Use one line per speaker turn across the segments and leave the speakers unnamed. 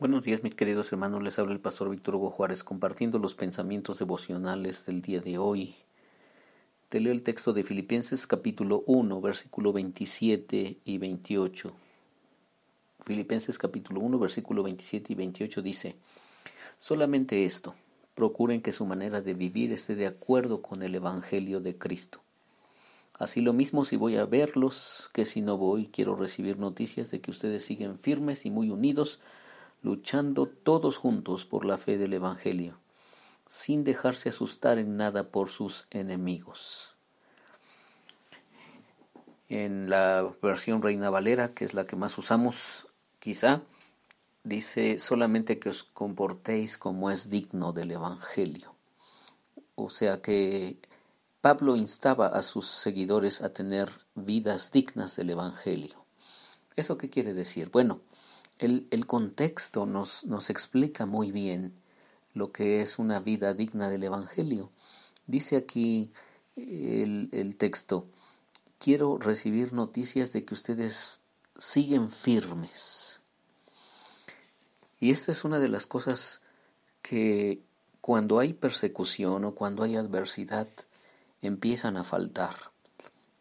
Buenos días, mis queridos hermanos. Les habla el pastor Víctor Hugo Juárez compartiendo los pensamientos devocionales del día de hoy. Te leo el texto de Filipenses capítulo 1, versículo 27 y 28. Filipenses capítulo 1, versículo 27 y 28 dice, Solamente esto, procuren que su manera de vivir esté de acuerdo con el Evangelio de Cristo. Así lo mismo si voy a verlos, que si no voy, quiero recibir noticias de que ustedes siguen firmes y muy unidos luchando todos juntos por la fe del Evangelio, sin dejarse asustar en nada por sus enemigos. En la versión Reina Valera, que es la que más usamos, quizá, dice solamente que os comportéis como es digno del Evangelio. O sea que Pablo instaba a sus seguidores a tener vidas dignas del Evangelio. ¿Eso qué quiere decir? Bueno, el, contexto nos, nos explica muy bien lo que es una vida digna del Evangelio. Dice aquí el, el, texto, quiero recibir noticias de que ustedes siguen firmes. Y esta es una de las cosas que cuando hay persecución o cuando hay adversidad empiezan a faltar.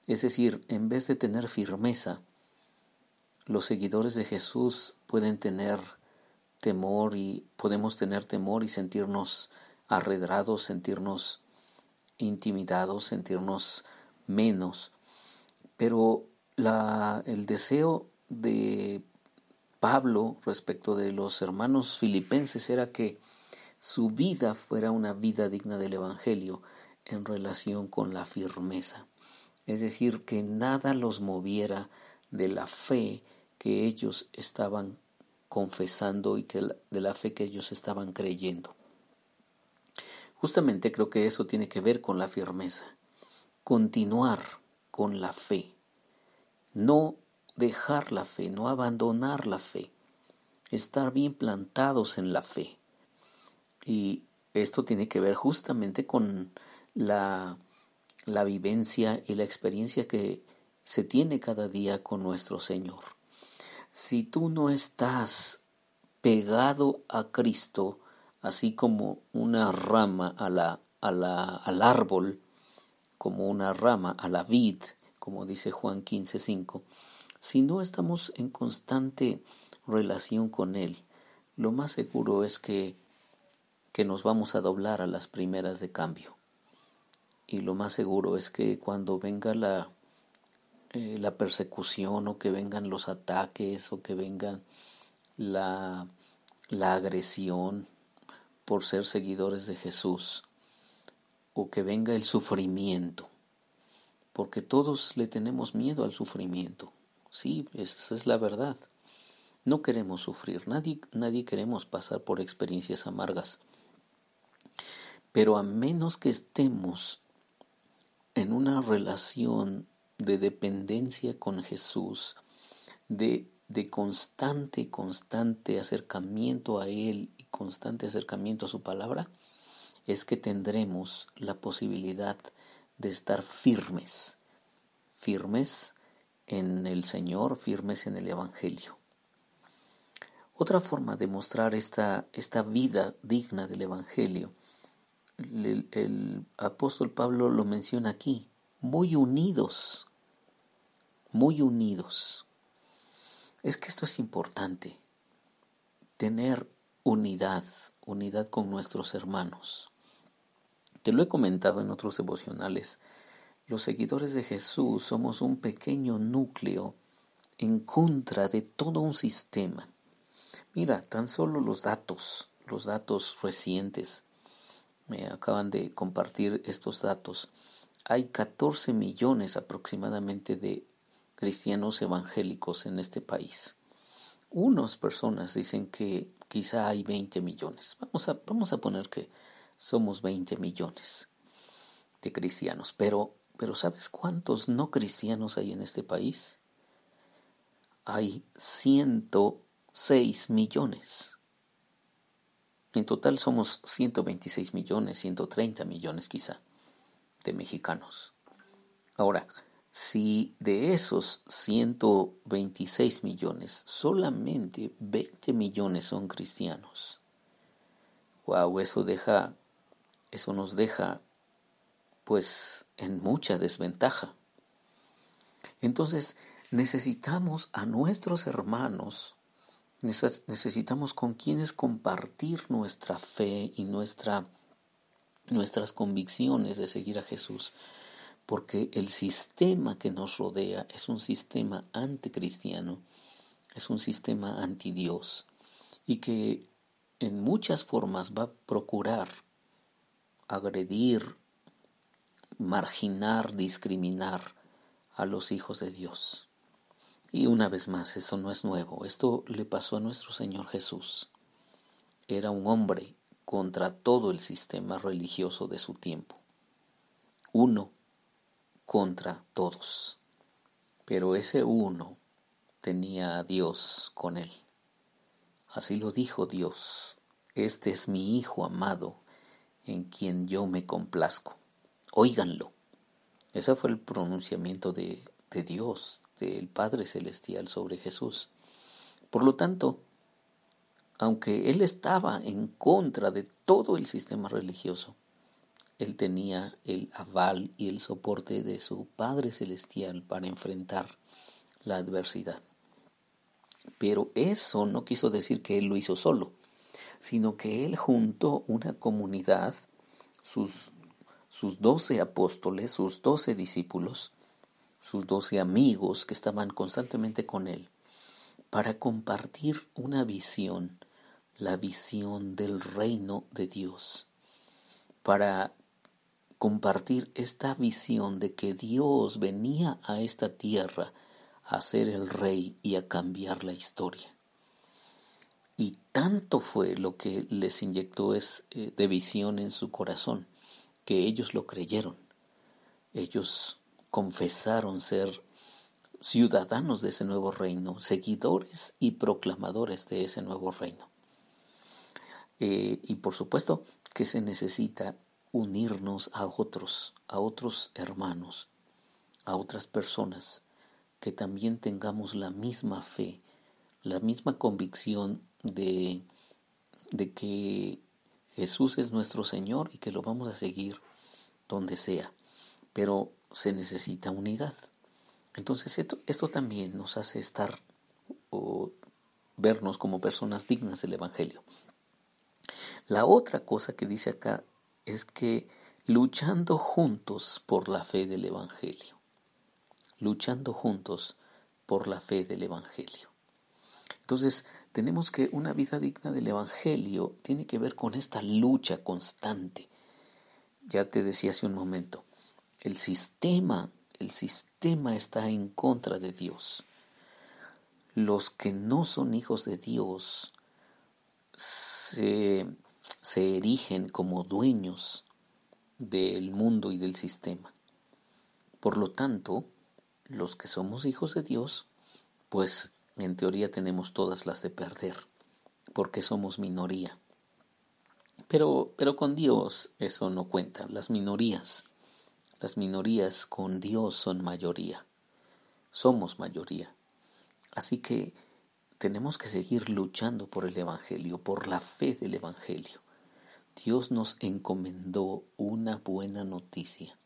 Es decir, en vez de tener firmeza, los seguidores de Jesús pueden tener temor y podemos tener temor y sentirnos arredrados, sentirnos intimidados, sentirnos menos. Pero la, el deseo de Pablo respecto de los hermanos filipenses era que su vida fuera una vida digna del Evangelio en relación con la firmeza. Es decir, que nada los moviera de la fe que ellos estaban confesando y que de la fe que ellos estaban creyendo. Justamente creo que eso tiene que ver con la firmeza, continuar con la fe, no dejar la fe, no abandonar la fe, estar bien plantados en la fe. Y esto tiene que ver justamente con la, la vivencia y la experiencia que se tiene cada día con nuestro Señor si tú no estás pegado a Cristo, así como una rama a la, a la, al árbol, como una rama a la vid, como dice Juan 15:5, si no estamos en constante relación con Él, lo más seguro es que, que nos vamos a doblar a las primeras de cambio. Y lo más seguro es que cuando venga la, eh, la persecución o que vengan los ataques o que vengan la, la agresión por ser seguidores de Jesús o que venga el sufrimiento, porque todos le tenemos miedo al sufrimiento. Sí, esa es la verdad. No queremos sufrir, nadie, nadie queremos pasar por experiencias amargas. Pero a menos que estemos en una relación de dependencia con Jesús, de, de constante, constante acercamiento a Él y constante acercamiento a su palabra, es que tendremos la posibilidad de estar firmes, firmes en el Señor, firmes en el Evangelio. Otra forma de mostrar esta, esta vida digna del Evangelio, el, el apóstol Pablo lo menciona aquí, muy unidos muy unidos. Es que esto es importante, tener unidad, unidad con nuestros hermanos. Te lo he comentado en otros devocionales. Los seguidores de Jesús somos un pequeño núcleo en contra de todo un sistema. Mira, tan solo los datos, los datos recientes, me acaban de compartir estos datos. Hay 14 millones aproximadamente de cristianos evangélicos en este país. Unas personas dicen que quizá hay 20 millones. Vamos a, vamos a poner que somos 20 millones de cristianos. Pero, pero ¿sabes cuántos no cristianos hay en este país? Hay 106 millones. En total somos 126 millones, 130 millones quizá de mexicanos. Ahora, si de esos 126 millones, solamente 20 millones son cristianos. Wow, eso deja, eso nos deja pues en mucha desventaja. Entonces, necesitamos a nuestros hermanos, necesitamos con quienes compartir nuestra fe y nuestra, nuestras convicciones de seguir a Jesús porque el sistema que nos rodea es un sistema anticristiano, es un sistema antidios y que en muchas formas va a procurar agredir, marginar, discriminar a los hijos de Dios. Y una vez más, esto no es nuevo, esto le pasó a nuestro Señor Jesús. Era un hombre contra todo el sistema religioso de su tiempo. Uno contra todos. Pero ese uno tenía a Dios con él. Así lo dijo Dios, este es mi Hijo amado, en quien yo me complazco. Óiganlo. Ese fue el pronunciamiento de, de Dios, del Padre Celestial sobre Jesús. Por lo tanto, aunque él estaba en contra de todo el sistema religioso, él tenía el aval y el soporte de su Padre Celestial para enfrentar la adversidad. Pero eso no quiso decir que él lo hizo solo, sino que él juntó una comunidad, sus, sus doce apóstoles, sus doce discípulos, sus doce amigos que estaban constantemente con él, para compartir una visión, la visión del reino de Dios, para compartir esta visión de que Dios venía a esta tierra a ser el rey y a cambiar la historia. Y tanto fue lo que les inyectó es, eh, de visión en su corazón, que ellos lo creyeron. Ellos confesaron ser ciudadanos de ese nuevo reino, seguidores y proclamadores de ese nuevo reino. Eh, y por supuesto que se necesita unirnos a otros, a otros hermanos, a otras personas, que también tengamos la misma fe, la misma convicción de, de que Jesús es nuestro Señor y que lo vamos a seguir donde sea. Pero se necesita unidad. Entonces esto, esto también nos hace estar o vernos como personas dignas del Evangelio. La otra cosa que dice acá es que luchando juntos por la fe del Evangelio, luchando juntos por la fe del Evangelio. Entonces, tenemos que una vida digna del Evangelio tiene que ver con esta lucha constante. Ya te decía hace un momento, el sistema, el sistema está en contra de Dios. Los que no son hijos de Dios se se erigen como dueños del mundo y del sistema. Por lo tanto, los que somos hijos de Dios, pues en teoría tenemos todas las de perder, porque somos minoría. Pero, pero con Dios eso no cuenta. Las minorías, las minorías con Dios son mayoría. Somos mayoría. Así que tenemos que seguir luchando por el Evangelio, por la fe del Evangelio. Dios nos encomendó una buena noticia,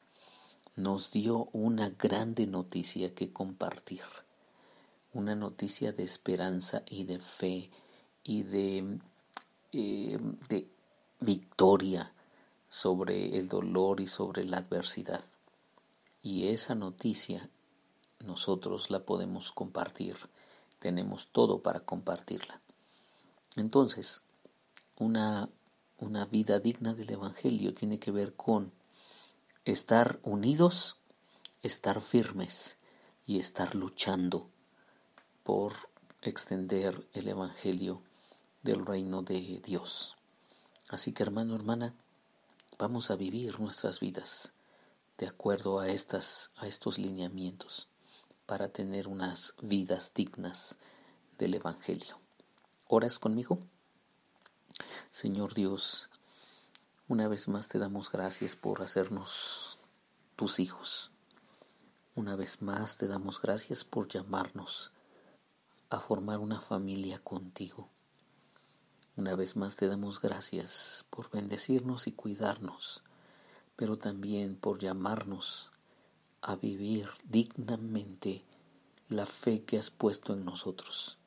nos dio una grande noticia que compartir, una noticia de esperanza y de fe y de, eh, de victoria sobre el dolor y sobre la adversidad. Y esa noticia nosotros la podemos compartir tenemos todo para compartirla. Entonces, una, una vida digna del Evangelio tiene que ver con estar unidos, estar firmes y estar luchando por extender el Evangelio del reino de Dios. Así que hermano, hermana, vamos a vivir nuestras vidas de acuerdo a, estas, a estos lineamientos para tener unas vidas dignas del Evangelio. ¿Oras conmigo? Señor Dios, una vez más te damos gracias por hacernos tus hijos, Una vez más te damos gracias por llamarnos a formar una familia contigo. Una vez más te damos gracias por bendecirnos y cuidarnos, pero también por llamarnos a vivir dignamente la fe que has puesto en nosotros.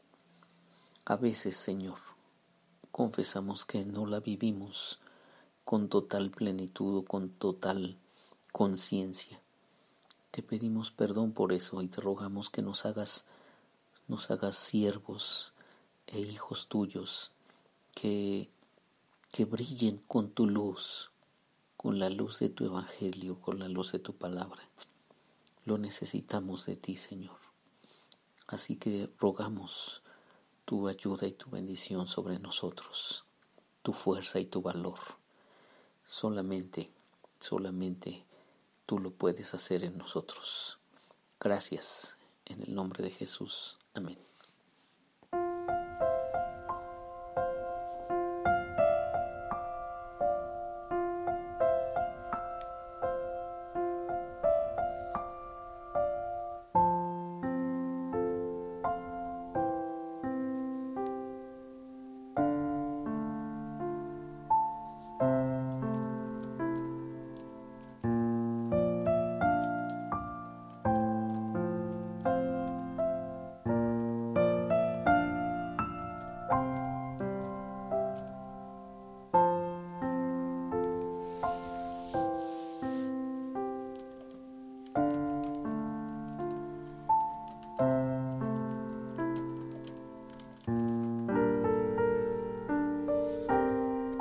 A veces, Señor, confesamos que no la vivimos con total plenitud o con total conciencia. Te pedimos perdón por eso y te rogamos que nos hagas nos hagas siervos e hijos tuyos que que brillen con tu luz, con la luz de tu evangelio, con la luz de tu palabra. Lo necesitamos de ti, Señor. Así que rogamos tu ayuda y tu bendición sobre nosotros, tu fuerza y tu valor. Solamente, solamente tú lo puedes hacer en nosotros. Gracias en el nombre de Jesús. Amén.